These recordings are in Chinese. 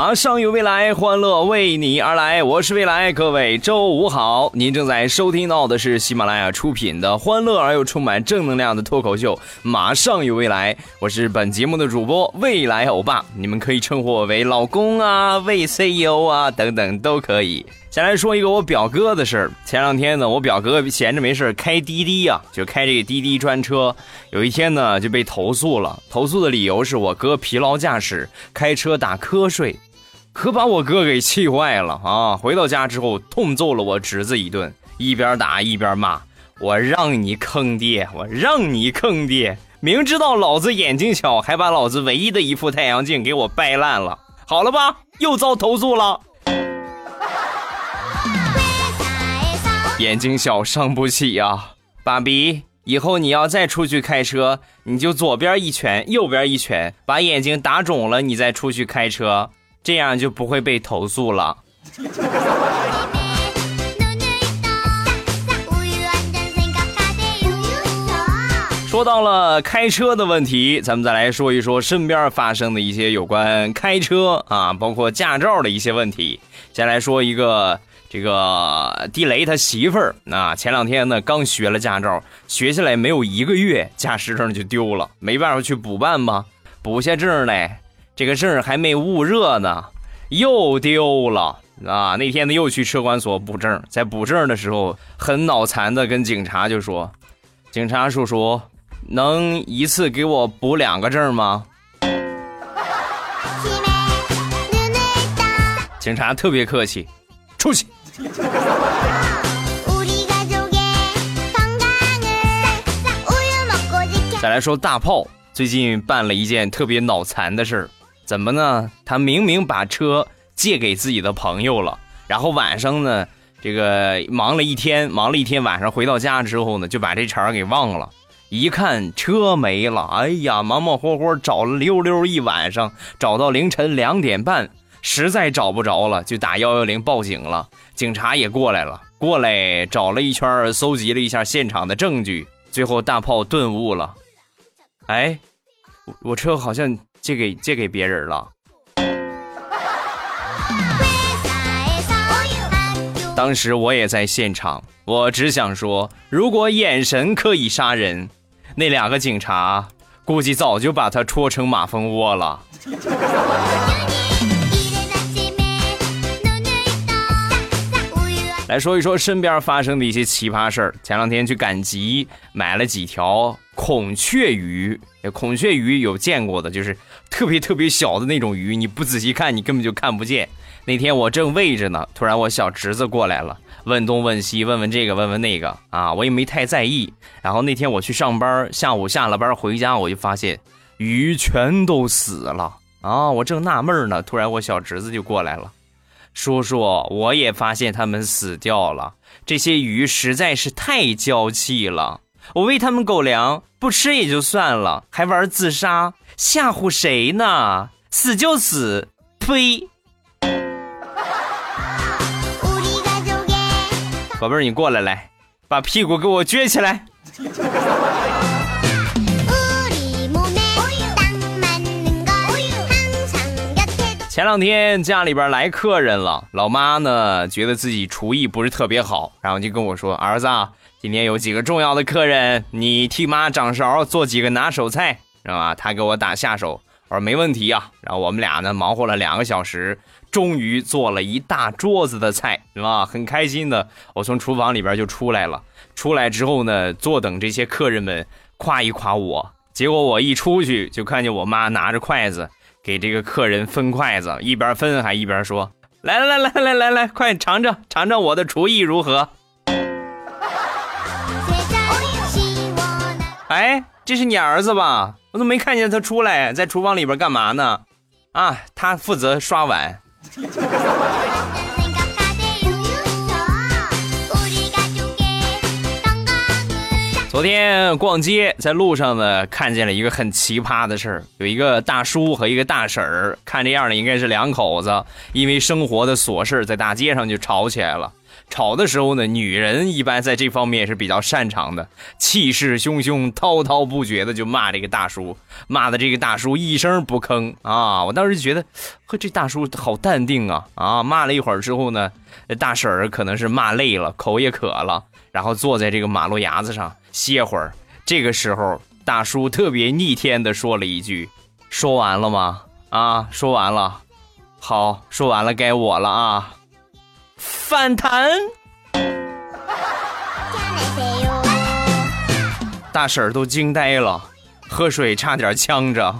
马上有未来，欢乐为你而来。我是未来，各位周五好。您正在收听到的是喜马拉雅出品的欢乐而又充满正能量的脱口秀《马上有未来》。我是本节目的主播未来欧巴，你们可以称呼我为老公啊、为 CEO 啊等等都可以。先来说一个我表哥的事儿。前两天呢，我表哥闲着没事开滴滴呀，就开这个滴滴专车。有一天呢，就被投诉了。投诉的理由是我哥疲劳驾驶，开车打瞌睡。可把我哥给气坏了啊！回到家之后，痛揍了我侄子一顿，一边打一边骂：“我让你坑爹，我让你坑爹！明知道老子眼睛小，还把老子唯一的一副太阳镜给我掰烂了。好了吧，又遭投诉了。眼睛小伤不起呀，爸比，以后你要再出去开车，你就左边一拳，右边一拳，把眼睛打肿了，你再出去开车。”这样就不会被投诉了。说到了开车的问题，咱们再来说一说身边发生的一些有关开车啊，包括驾照的一些问题。先来说一个，这个地雷他媳妇儿啊，前两天呢刚学了驾照，学下来没有一个月，驾驶证就丢了，没办法去补办吧，补下证来。这个证还没捂热呢，又丢了啊！那天呢又去车管所补证，在补证的时候很脑残的跟警察就说：“警察叔叔，能一次给我补两个证吗？”警察特别客气，出去。再来说大炮，最近办了一件特别脑残的事儿。怎么呢？他明明把车借给自己的朋友了，然后晚上呢，这个忙了一天，忙了一天，晚上回到家之后呢，就把这茬给忘了。一看车没了，哎呀，忙忙活活找了溜溜一晚上，找到凌晨两点半，实在找不着了，就打幺幺零报警了。警察也过来了，过来找了一圈，搜集了一下现场的证据，最后大炮顿悟了，哎，我车好像。借给借给别人了。当时我也在现场，我只想说，如果眼神可以杀人，那两个警察估计早就把他戳成马蜂窝了。来说一说身边发生的一些奇葩事儿。前两天去赶集，买了几条孔雀鱼。孔雀鱼有见过的，就是特别特别小的那种鱼，你不仔细看，你根本就看不见。那天我正喂着呢，突然我小侄子过来了，问东问西，问问这个，问问那个啊，我也没太在意。然后那天我去上班，下午下了班回家，我就发现鱼全都死了啊！我正纳闷呢，突然我小侄子就过来了。叔叔，我也发现他们死掉了。这些鱼实在是太娇气了，我喂他们狗粮不吃也就算了，还玩自杀，吓唬谁呢？死就死，呸！宝贝儿，你过来来，把屁股给我撅起来。前两天家里边来客人了，老妈呢觉得自己厨艺不是特别好，然后就跟我说：“儿子，今天有几个重要的客人，你替妈掌勺做几个拿手菜，是吧？”他给我打下手，我说没问题啊。然后我们俩呢忙活了两个小时，终于做了一大桌子的菜，是吧？很开心的，我从厨房里边就出来了。出来之后呢，坐等这些客人们夸一夸我。结果我一出去，就看见我妈拿着筷子。给这个客人分筷子，一边分还一边说：“来来来来来来来，快尝尝尝尝我的厨艺如何？”哎，这是你儿子吧？我怎么没看见他出来，在厨房里边干嘛呢？啊，他负责刷碗。昨天逛街，在路上呢，看见了一个很奇葩的事儿。有一个大叔和一个大婶儿，看这样的，应该是两口子，因为生活的琐事，在大街上就吵起来了。吵的时候呢，女人一般在这方面是比较擅长的，气势汹汹、滔滔不绝的就骂这个大叔，骂的这个大叔一声不吭啊。我当时觉得，呵，这大叔好淡定啊啊！骂了一会儿之后呢，大婶儿可能是骂累了，口也渴了，然后坐在这个马路牙子上。歇会儿，这个时候大叔特别逆天的说了一句：“说完了吗？啊，说完了，好，说完了，该我了啊！”反弹，大婶儿都惊呆了，喝水差点呛着。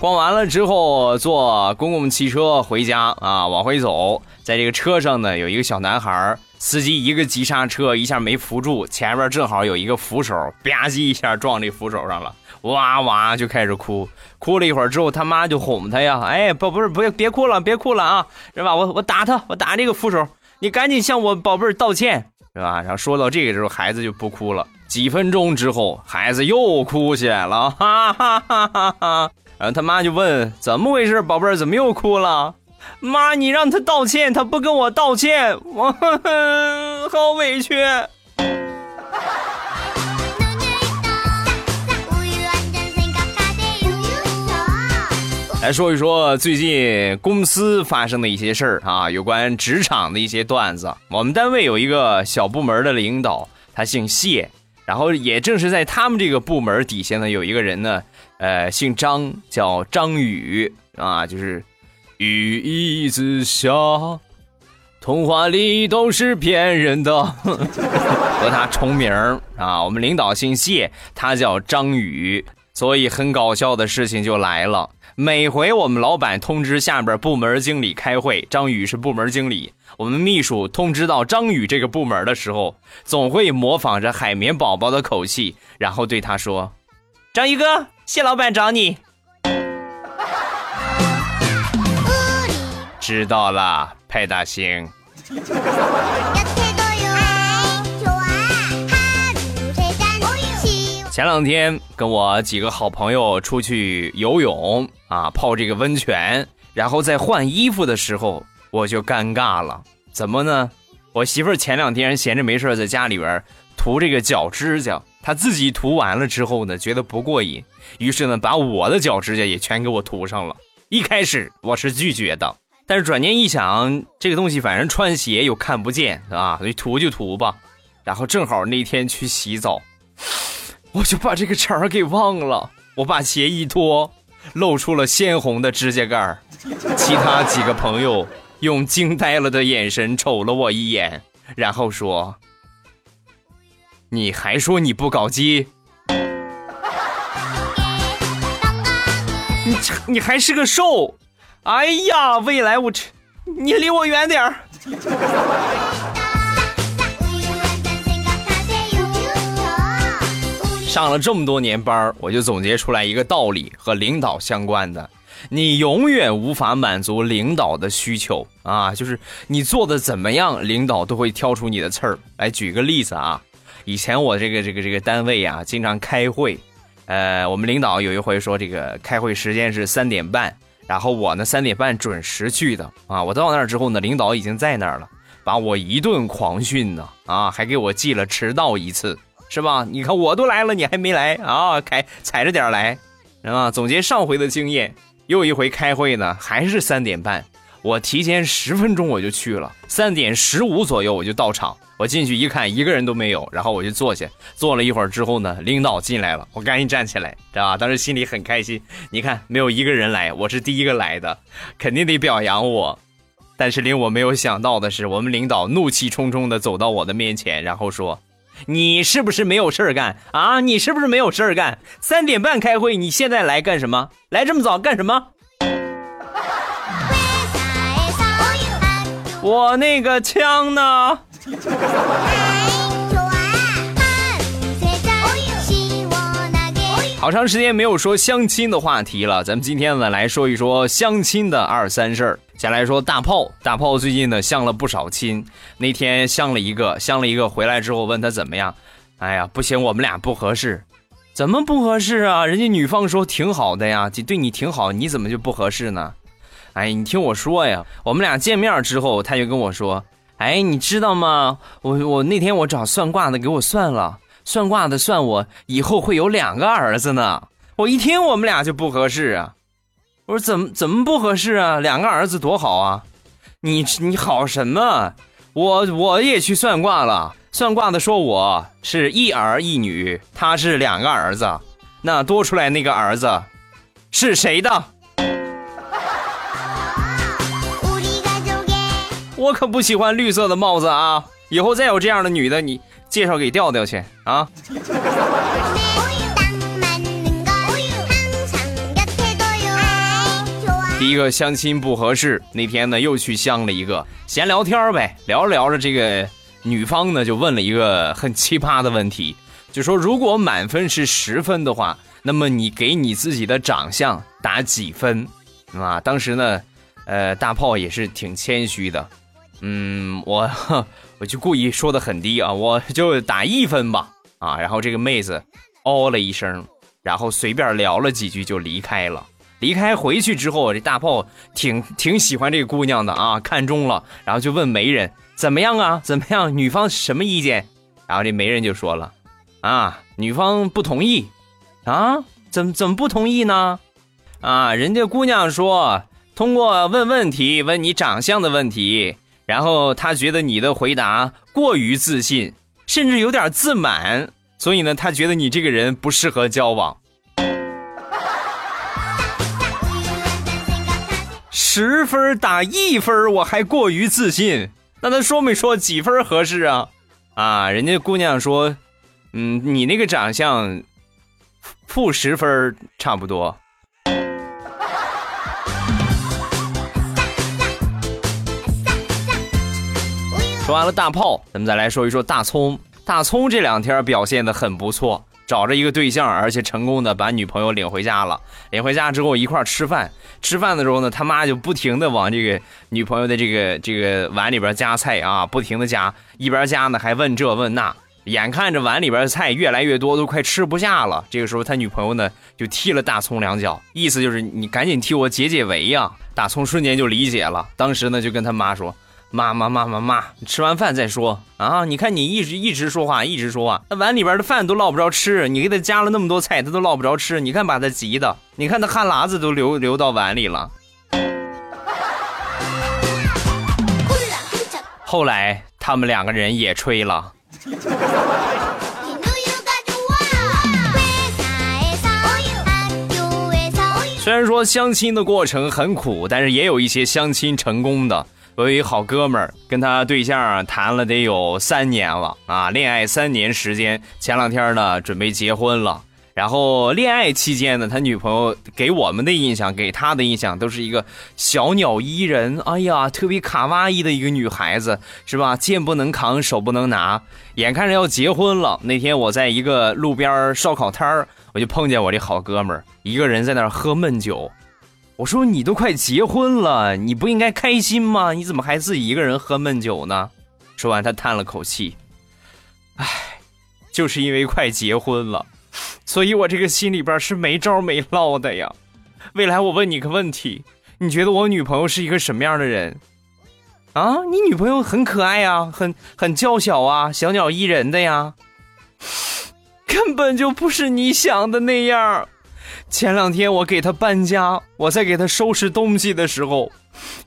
逛完了之后，坐公共汽车回家啊，往回走，在这个车上呢，有一个小男孩，司机一个急刹车，一下没扶住，前面正好有一个扶手，吧唧一下撞这扶手上了，哇哇就开始哭，哭了一会儿之后，他妈就哄他呀，哎，不不是，不要别哭了，别哭了啊，是吧？我我打他，我打这个扶手，你赶紧向我宝贝儿道歉，是吧？然后说到这个时候，孩子就不哭了。几分钟之后，孩子又哭起来了，哈哈哈哈哈。然后他妈就问怎么回事，宝贝儿怎么又哭了？妈，你让他道歉，他不跟我道歉，我好委屈。来说一说最近公司发生的一些事儿啊，有关职场的一些段子。我们单位有一个小部门的领导，他姓谢，然后也正是在他们这个部门底下呢，有一个人呢。呃，姓张，叫张宇啊，就是雨一直下，童话里都是骗人的，和他重名啊。我们领导姓谢，他叫张宇，所以很搞笑的事情就来了。每回我们老板通知下边部门经理开会，张宇是部门经理，我们秘书通知到张宇这个部门的时候，总会模仿着海绵宝宝的口气，然后对他说：“章鱼哥。”谢老板找你，知道了，派大星。前两天跟我几个好朋友出去游泳啊，泡这个温泉，然后在换衣服的时候，我就尴尬了。怎么呢？我媳妇儿前两天闲着没事在家里边涂这个脚指甲。她自己涂完了之后呢，觉得不过瘾，于是呢，把我的脚指甲也全给我涂上了。一开始我是拒绝的，但是转念一想，这个东西反正穿鞋又看不见，是吧？所以涂就涂吧。然后正好那天去洗澡，我就把这个茬儿给忘了。我把鞋一脱，露出了鲜红的指甲盖儿。其他几个朋友用惊呆了的眼神瞅了我一眼，然后说。你还说你不搞基？你你还是个瘦？哎呀，未来我这，你离我远点儿。上了这么多年班我就总结出来一个道理，和领导相关的：你永远无法满足领导的需求啊！就是你做的怎么样，领导都会挑出你的刺儿。来举个例子啊。以前我这个这个这个单位啊，经常开会，呃，我们领导有一回说这个开会时间是三点半，然后我呢三点半准时去的啊，我到那儿之后呢，领导已经在那儿了，把我一顿狂训呢，啊，还给我记了迟到一次，是吧？你看我都来了，你还没来啊？开踩着点来，是吧？总结上回的经验，又一回开会呢，还是三点半，我提前十分钟我就去了，三点十五左右我就到场。我进去一看，一个人都没有，然后我就坐下，坐了一会儿之后呢，领导进来了，我赶紧站起来，知道吧？当时心里很开心，你看没有一个人来，我是第一个来的，肯定得表扬我。但是令我没有想到的是，我们领导怒气冲冲的走到我的面前，然后说：“你是不是没有事儿干啊？你是不是没有事儿干？三点半开会，你现在来干什么？来这么早干什么？”我那个枪呢？好长时间没有说相亲的话题了，咱们今天呢来说一说相亲的二三事儿。先来说大炮，大炮最近呢相了不少亲，那天相了一个，相了一个回来之后问他怎么样，哎呀不行，我们俩不合适，怎么不合适啊？人家女方说挺好的呀，对你挺好，你怎么就不合适呢？哎，你听我说呀，我们俩见面之后，他就跟我说，哎，你知道吗？我我那天我找算卦的给我算了。算卦的算我以后会有两个儿子呢，我一听我们俩就不合适啊！我说怎么怎么不合适啊？两个儿子多好啊！你你好什么？我我也去算卦了，算卦的说我是一儿一女，他是两个儿子，那多出来那个儿子是谁的？我可不喜欢绿色的帽子啊！以后再有这样的女的，你。介绍给调调去啊！第一个相亲不合适，那天呢又去相了一个，闲聊天呗，聊着聊着，这个女方呢就问了一个很奇葩的问题，就说如果满分是十分的话，那么你给你自己的长相打几分？啊，当时呢，呃，大炮也是挺谦虚的。嗯，我我就故意说的很低啊，我就打一分吧啊。然后这个妹子哦了一声，然后随便聊了几句就离开了。离开回去之后，这大炮挺挺喜欢这个姑娘的啊，看中了，然后就问媒人怎么样啊？怎么样？女方什么意见？然后这媒人就说了啊，女方不同意啊？怎么怎么不同意呢？啊，人家姑娘说通过问问题问你长相的问题。然后他觉得你的回答过于自信，甚至有点自满，所以呢，他觉得你这个人不适合交往。十分打一分，我还过于自信，那他说没说几分合适啊？啊，人家姑娘说，嗯，你那个长相，负十分差不多。说完了大炮，咱们再来说一说大葱。大葱这两天表现的很不错，找着一个对象，而且成功的把女朋友领回家了。领回家之后一块吃饭，吃饭的时候呢，他妈就不停的往这个女朋友的这个这个碗里边夹菜啊，不停的夹，一边夹呢还问这问那，眼看着碗里边的菜越来越多，都快吃不下了。这个时候他女朋友呢就踢了大葱两脚，意思就是你赶紧替我解解围呀。大葱瞬间就理解了，当时呢就跟他妈说。妈妈妈妈妈，吃完饭再说啊！你看你一直一直说话，一直说话，那碗里边的饭都捞不着吃，你给他加了那么多菜，他都捞不着吃。你看把他急的，你看他汗喇子都流流到碗里了。后来他们两个人也吹了。虽然说相亲的过程很苦，但是也有一些相亲成功的。我有一好哥们儿，跟他对象谈了得有三年了啊，恋爱三年时间，前两天呢准备结婚了。然后恋爱期间呢，他女朋友给我们的印象，给他的印象都是一个小鸟依人，哎呀，特别卡哇伊的一个女孩子，是吧？剑不能扛，手不能拿。眼看着要结婚了，那天我在一个路边烧烤摊儿，我就碰见我这好哥们儿一个人在那儿喝闷酒。我说你都快结婚了，你不应该开心吗？你怎么还自己一个人喝闷酒呢？说完，他叹了口气，唉，就是因为快结婚了，所以我这个心里边是没招没落的呀。未来我问你个问题，你觉得我女朋友是一个什么样的人？啊，你女朋友很可爱呀，很很娇小啊，小鸟依人的呀，根本就不是你想的那样。前两天我给他搬家，我在给他收拾东西的时候，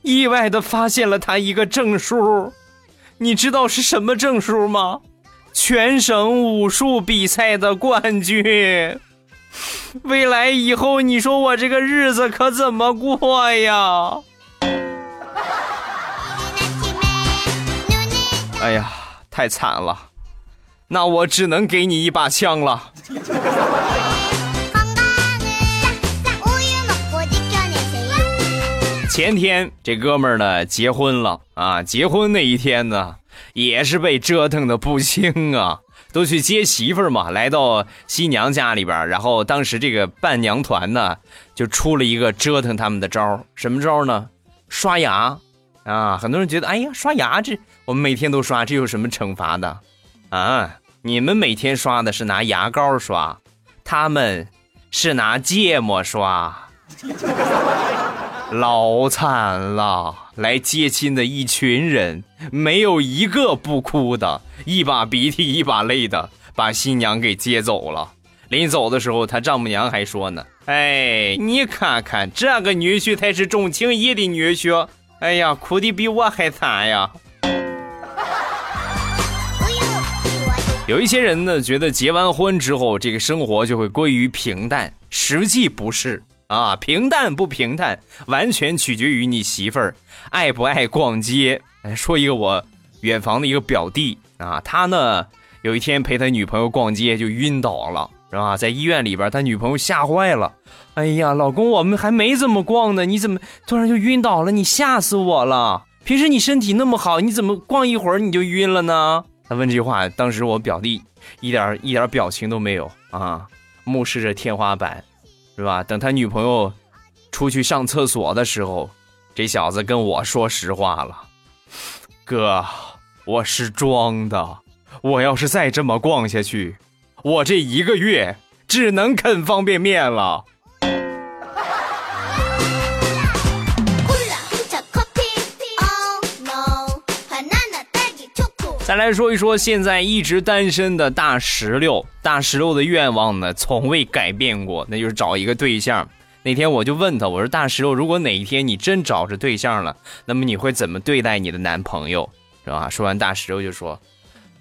意外的发现了他一个证书，你知道是什么证书吗？全省武术比赛的冠军。未来以后，你说我这个日子可怎么过呀？哎呀，太惨了，那我只能给你一把枪了。前天这哥们儿呢结婚了啊！结婚那一天呢，也是被折腾的不轻啊，都去接媳妇儿嘛，来到新娘家里边然后当时这个伴娘团呢，就出了一个折腾他们的招什么招呢？刷牙啊！很多人觉得，哎呀，刷牙这我们每天都刷，这有什么惩罚的？啊，你们每天刷的是拿牙膏刷，他们是拿芥末刷，老惨了！来接亲的一群人，没有一个不哭的，一把鼻涕一把泪的把新娘给接走了。临走的时候，他丈母娘还说呢：“哎，你看看这个女婿才是重情义的女婿。哎呀，哭的比我还惨呀。” 有一些人呢，觉得结完婚之后，这个生活就会归于平淡，实际不是啊。平淡不平淡，完全取决于你媳妇儿爱不爱逛街。说一个我远房的一个表弟啊，他呢有一天陪他女朋友逛街就晕倒了，是吧？在医院里边，他女朋友吓坏了。哎呀，老公，我们还没怎么逛呢，你怎么突然就晕倒了？你吓死我了！平时你身体那么好，你怎么逛一会儿你就晕了呢？他问这句话，当时我表弟一点一点表情都没有啊，目视着天花板，是吧？等他女朋友出去上厕所的时候，这小子跟我说实话了：“哥，我是装的，我要是再这么逛下去，我这一个月只能啃方便面了。”再来说一说现在一直单身的大石榴，大石榴的愿望呢从未改变过，那就是找一个对象。那天我就问他，我说大石榴，如果哪一天你真找着对象了，那么你会怎么对待你的男朋友，是吧？说完，大石榴就说，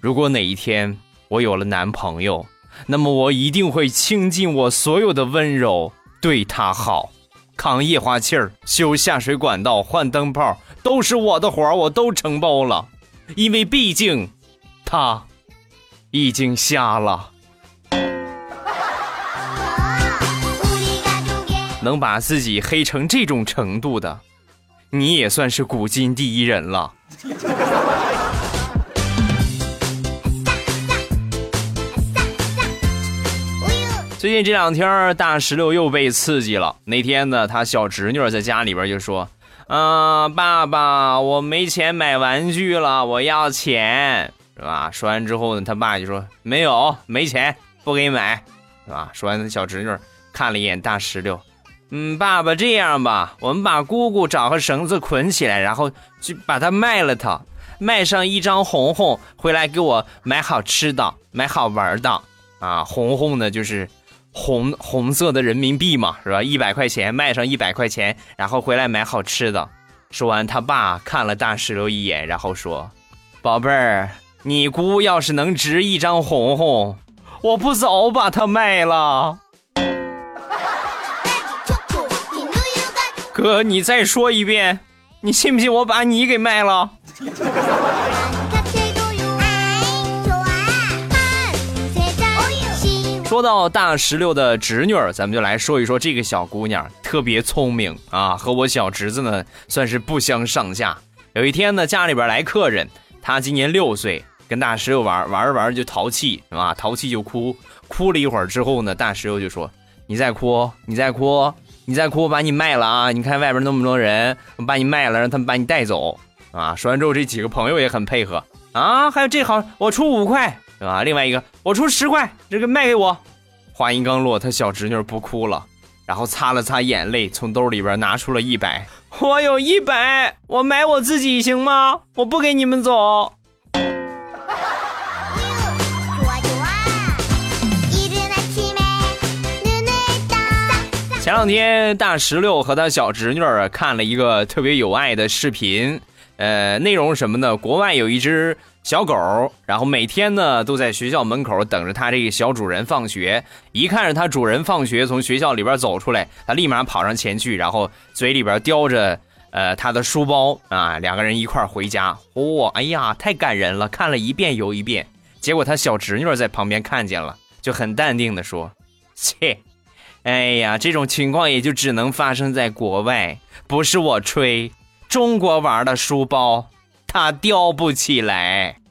如果哪一天我有了男朋友，那么我一定会倾尽我所有的温柔对他好，扛液化气儿、修下水管道、换灯泡，都是我的活儿，我都承包了。因为毕竟，他已经瞎了。能把自己黑成这种程度的，你也算是古今第一人了。最近这两天，大石榴又被刺激了。那天呢，他小侄女在家里边就说。啊，爸爸，我没钱买玩具了，我要钱，是吧？说完之后呢，他爸就说没有，没钱，不给你买，是吧？说完，小侄女看了一眼大石榴，嗯，爸爸这样吧，我们把姑姑找个绳子捆起来，然后去把它卖了，它卖上一张红红，回来给我买好吃的，买好玩的，啊，红红呢就是。红红色的人民币嘛，是吧？一百块钱卖上一百块钱，然后回来买好吃的。说完，他爸看了大石榴一眼，然后说：“宝贝儿，你姑要是能值一张红红，我不早把它卖了。”哥，你再说一遍，你信不信我把你给卖了？说到大石榴的侄女儿，咱们就来说一说这个小姑娘，特别聪明啊，和我小侄子呢算是不相上下。有一天呢，家里边来客人，她今年六岁，跟大石榴玩玩着玩着就淘气，是吧？淘气就哭，哭了一会儿之后呢，大石榴就说：“你再哭，你再哭，你再哭，我把你卖了啊！你看外边那么多人，我把你卖了，让他们把你带走啊！”说完之后，这几个朋友也很配合啊，还有这好，我出五块。对吧？另外一个，我出十块，这个卖给我。话音刚落，他小侄女不哭了，然后擦了擦眼泪，从兜里边拿出了一百。我有一百，我买我自己行吗？我不给你们走。前两天，大石榴和他小侄女看了一个特别有爱的视频，呃，内容什么呢？国外有一只。小狗，然后每天呢都在学校门口等着它这个小主人放学。一看着它主人放学从学校里边走出来，它立马跑上前去，然后嘴里边叼着呃它的书包啊，两个人一块回家。嚯，哎呀，太感人了，看了一遍又一遍。结果他小侄女在旁边看见了，就很淡定的说：“ 切，哎呀，这种情况也就只能发生在国外，不是我吹，中国玩的书包。”他吊不起来。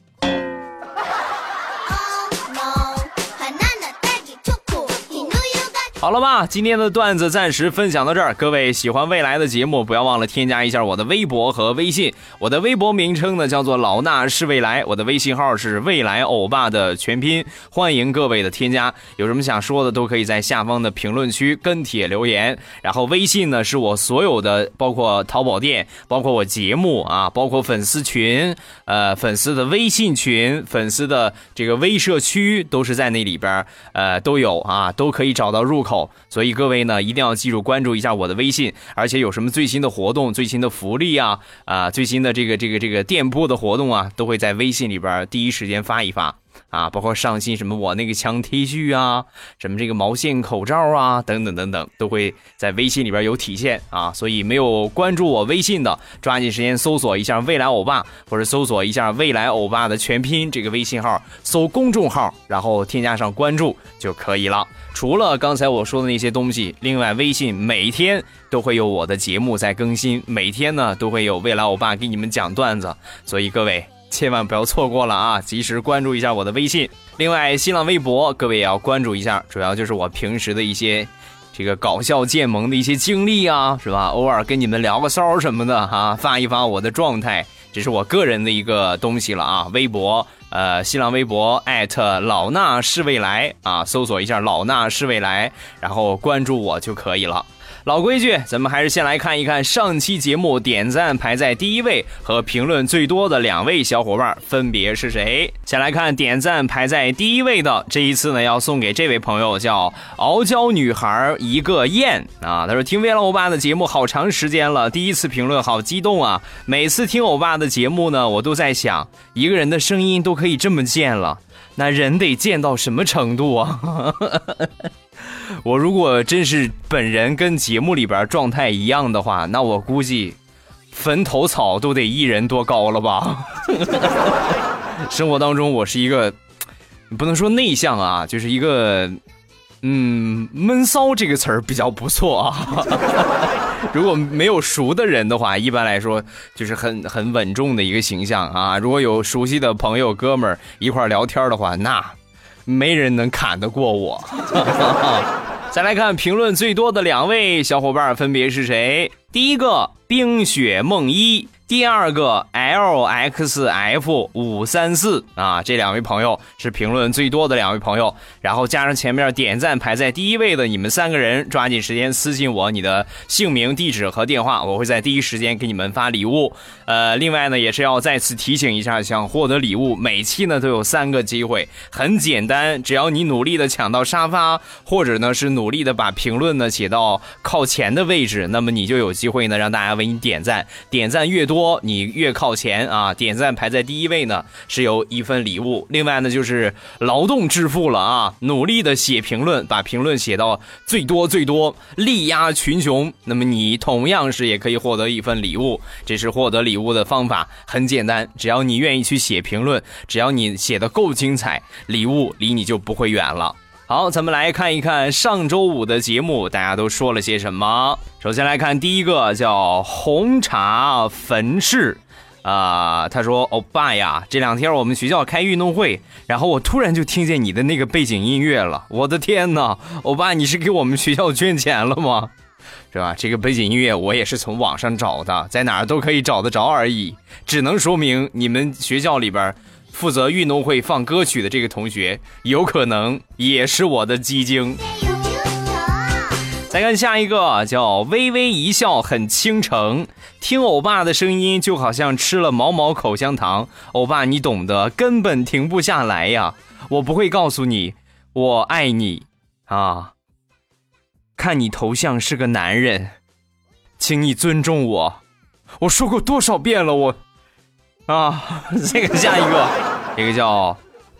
好了吧，今天的段子暂时分享到这儿。各位喜欢未来的节目，不要忘了添加一下我的微博和微信。我的微博名称呢叫做老衲是未来，我的微信号是未来欧巴的全拼。欢迎各位的添加，有什么想说的都可以在下方的评论区跟帖留言。然后微信呢是我所有的，包括淘宝店，包括我节目啊，包括粉丝群，呃，粉丝的微信群，粉丝的这个微社区都是在那里边，呃，都有啊，都可以找到入。口，所以各位呢一定要记住关注一下我的微信，而且有什么最新的活动、最新的福利啊啊，最新的这个这个这个店铺的活动啊，都会在微信里边第一时间发一发。啊，包括上新什么我那个枪 T 恤啊，什么这个毛线口罩啊，等等等等，都会在微信里边有体现啊。所以没有关注我微信的，抓紧时间搜索一下未来欧巴，或者搜索一下未来欧巴的全拼这个微信号，搜公众号，然后添加上关注就可以了。除了刚才我说的那些东西，另外微信每天都会有我的节目在更新，每天呢都会有未来欧巴给你们讲段子，所以各位。千万不要错过了啊！及时关注一下我的微信，另外新浪微博各位也要关注一下，主要就是我平时的一些这个搞笑建萌的一些经历啊，是吧？偶尔跟你们聊个骚什么的哈，发一发我的状态，这是我个人的一个东西了啊。微博，呃，新浪微博艾特老衲是未来啊，搜索一下老衲是未来，然后关注我就可以了。老规矩，咱们还是先来看一看上期节目点赞排在第一位和评论最多的两位小伙伴分别是谁。先来看点赞排在第一位的，这一次呢要送给这位朋友，叫傲娇女孩一个燕啊。他说听未来欧巴的节目好长时间了，第一次评论好激动啊！每次听欧巴的节目呢，我都在想，一个人的声音都可以这么贱了，那人得贱到什么程度啊？我如果真是本人跟节目里边状态一样的话，那我估计坟头草都得一人多高了吧？生活当中我是一个不能说内向啊，就是一个嗯闷骚这个词儿比较不错啊。如果没有熟的人的话，一般来说就是很很稳重的一个形象啊。如果有熟悉的朋友哥们儿一块聊天的话，那。没人能砍得过我。再来看评论最多的两位小伙伴分别是谁？第一个冰雪梦一。第二个 L X F 五三四啊，这两位朋友是评论最多的两位朋友，然后加上前面点赞排在第一位的你们三个人，抓紧时间私信我你的姓名、地址和电话，我会在第一时间给你们发礼物。呃，另外呢，也是要再次提醒一下，想获得礼物，每期呢都有三个机会，很简单，只要你努力的抢到沙发，或者呢是努力的把评论呢写到靠前的位置，那么你就有机会呢让大家为你点赞，点赞越多。多你越靠前啊，点赞排在第一位呢，是有一份礼物。另外呢，就是劳动致富了啊，努力的写评论，把评论写到最多最多，力压群雄。那么你同样是也可以获得一份礼物。这是获得礼物的方法，很简单，只要你愿意去写评论，只要你写的够精彩，礼物离你就不会远了。好，咱们来看一看上周五的节目，大家都说了些什么。首先来看第一个，叫红茶坟市，啊，他说：“欧巴呀，这两天我们学校开运动会，然后我突然就听见你的那个背景音乐了，我的天哪，欧巴，你是给我们学校捐钱了吗？是吧？这个背景音乐我也是从网上找的，在哪儿都可以找得着而已，只能说明你们学校里边。”负责运动会放歌曲的这个同学，有可能也是我的鸡精。再看下一个，叫微微一笑很倾城，听欧巴的声音就好像吃了毛毛口香糖。欧巴，你懂得，根本停不下来呀！我不会告诉你，我爱你啊！看你头像是个男人，请你尊重我。我说过多少遍了，我。啊，这个下一个，这个叫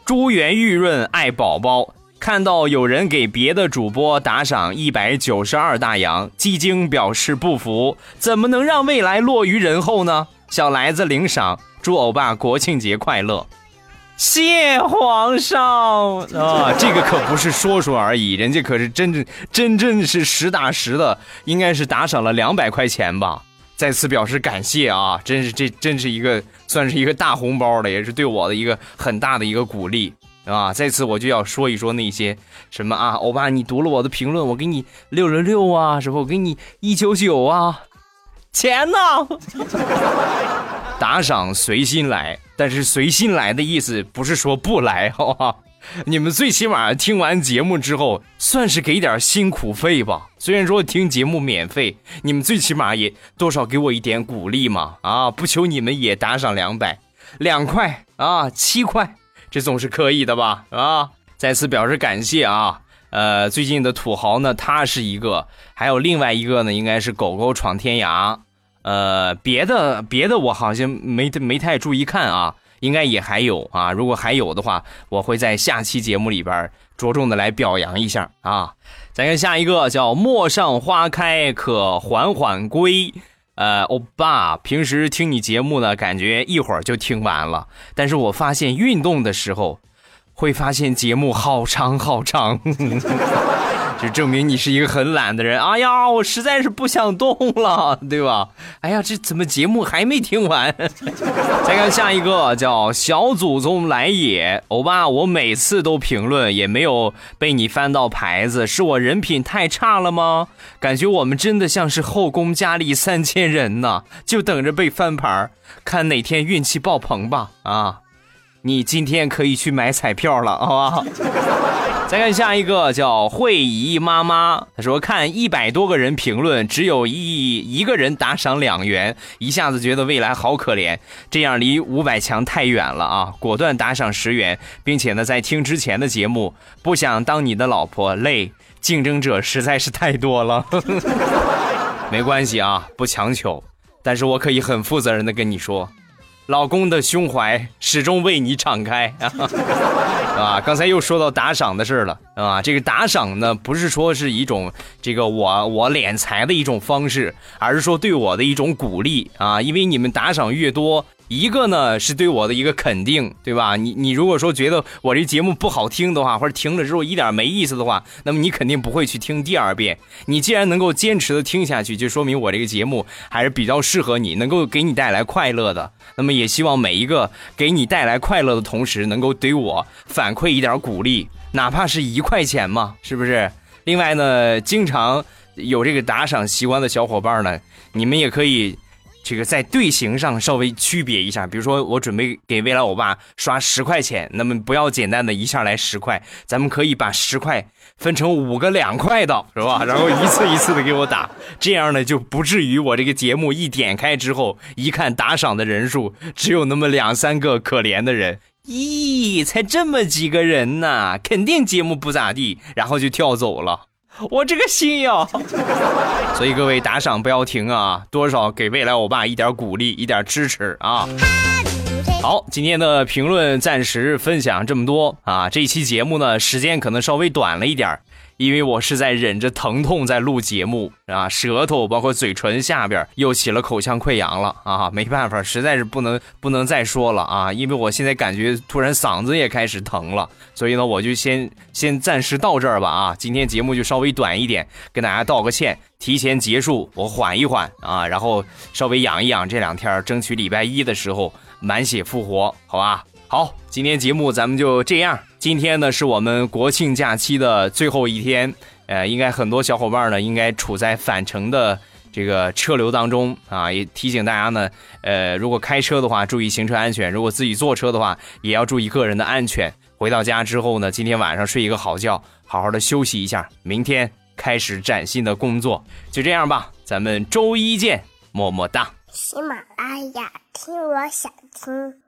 珠圆玉润爱宝宝。看到有人给别的主播打赏一百九十二大洋，鸡精表示不服，怎么能让未来落于人后呢？小来子领赏，祝欧巴国庆节快乐，谢皇上啊！这个可不是说说而已，人家可是真正真正是实打实的，应该是打赏了两百块钱吧。再次表示感谢啊！真是这真是一个算是一个大红包了，也是对我的一个很大的一个鼓励。啊！再次我就要说一说那些什么啊，欧巴，你读了我的评论，我给你六六六啊，什么我给你一九九啊，钱呢？打赏随心来，但是随心来的意思不是说不来，好吧？你们最起码听完节目之后，算是给点辛苦费吧。虽然说听节目免费，你们最起码也多少给我一点鼓励嘛。啊，不求你们也打赏两百、两块啊、七块，这总是可以的吧？啊，再次表示感谢啊。呃，最近的土豪呢，他是一个，还有另外一个呢，应该是狗狗闯天涯。呃，别的别的我好像没没太注意看啊。应该也还有啊，如果还有的话，我会在下期节目里边着重的来表扬一下啊。再看下一个，叫“陌上花开可缓缓归”。呃，欧巴，平时听你节目呢，感觉一会儿就听完了，但是我发现运动的时候，会发现节目好长好长。就证明你是一个很懒的人。哎呀，我实在是不想动了，对吧？哎呀，这怎么节目还没听完？再看下一个，叫小祖宗来也。欧巴，我每次都评论，也没有被你翻到牌子，是我人品太差了吗？感觉我们真的像是后宫佳丽三千人呢，就等着被翻牌，看哪天运气爆棚吧。啊，你今天可以去买彩票了，好吧？再看下一个，叫慧姨妈妈。她说：“看一百多个人评论，只有一一个人打赏两元，一下子觉得未来好可怜。这样离五百强太远了啊！果断打赏十元，并且呢，在听之前的节目，不想当你的老婆，累，竞争者实在是太多了。没关系啊，不强求。但是我可以很负责任的跟你说。”老公的胸怀始终为你敞开啊！啊，刚才又说到打赏的事了啊！这个打赏呢，不是说是一种这个我我敛财的一种方式，而是说对我的一种鼓励啊！因为你们打赏越多。一个呢是对我的一个肯定，对吧？你你如果说觉得我这节目不好听的话，或者听了之后一点没意思的话，那么你肯定不会去听第二遍。你既然能够坚持的听下去，就说明我这个节目还是比较适合你，能够给你带来快乐的。那么也希望每一个给你带来快乐的同时，能够对我反馈一点鼓励，哪怕是一块钱嘛，是不是？另外呢，经常有这个打赏习惯的小伙伴呢，你们也可以。这个在队形上稍微区别一下，比如说我准备给未来欧巴刷十块钱，那么不要简单的一下来十块，咱们可以把十块分成五个两块的，是吧？然后一次一次的给我打，这样呢就不至于我这个节目一点开之后，一看打赏的人数只有那么两三个可怜的人，咦，才这么几个人呐，肯定节目不咋地，然后就跳走了。我这个心呀，所以各位打赏不要停啊，多少给未来我爸一点鼓励，一点支持啊！好，今天的评论暂时分享这么多啊，这一期节目呢时间可能稍微短了一点因为我是在忍着疼痛在录节目啊，舌头包括嘴唇下边又起了口腔溃疡了啊，没办法，实在是不能不能再说了啊，因为我现在感觉突然嗓子也开始疼了，所以呢，我就先先暂时到这儿吧啊，今天节目就稍微短一点，跟大家道个歉，提前结束，我缓一缓啊，然后稍微养一养这两天，争取礼拜一的时候满血复活，好吧？好，今天节目咱们就这样。今天呢是我们国庆假期的最后一天，呃，应该很多小伙伴呢应该处在返程的这个车流当中啊，也提醒大家呢，呃，如果开车的话注意行车安全，如果自己坐车的话也要注意个人的安全。回到家之后呢，今天晚上睡一个好觉，好好的休息一下，明天开始崭新的工作。就这样吧，咱们周一见，么么哒。喜马拉雅，听我想听。